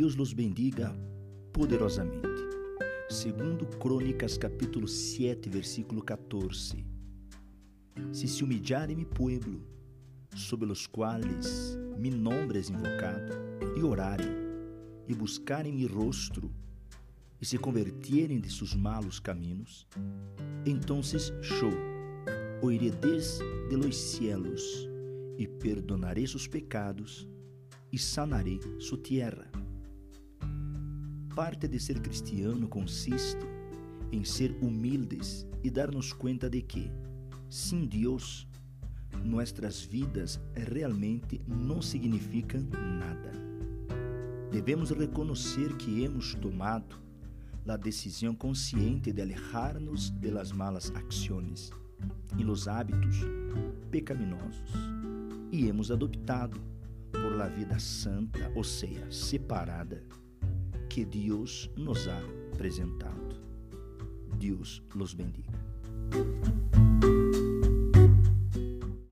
los bendiga poderosamente. Segundo Crônicas capítulo 7, versículo 14. Se se humilhare mi pueblo, sob os quais mi nombre es invocado, e orarem, e buscarem mi rostro, e se convertierem de seus malos caminhos, entonces show, oiré desde los cielos, e perdonarei seus pecados, e sanarei sua terra. Parte de ser cristiano consiste em ser humildes e dar-nos conta de que, sem Deus, nossas vidas realmente não significam nada. Devemos reconhecer que hemos tomado a decisão consciente de alejar-nos de las malas acciones e los hábitos pecaminosos e hemos adoptado por la vida santa, ou seja, separada, que Deus nos ha apresentado. Deus los bendiga.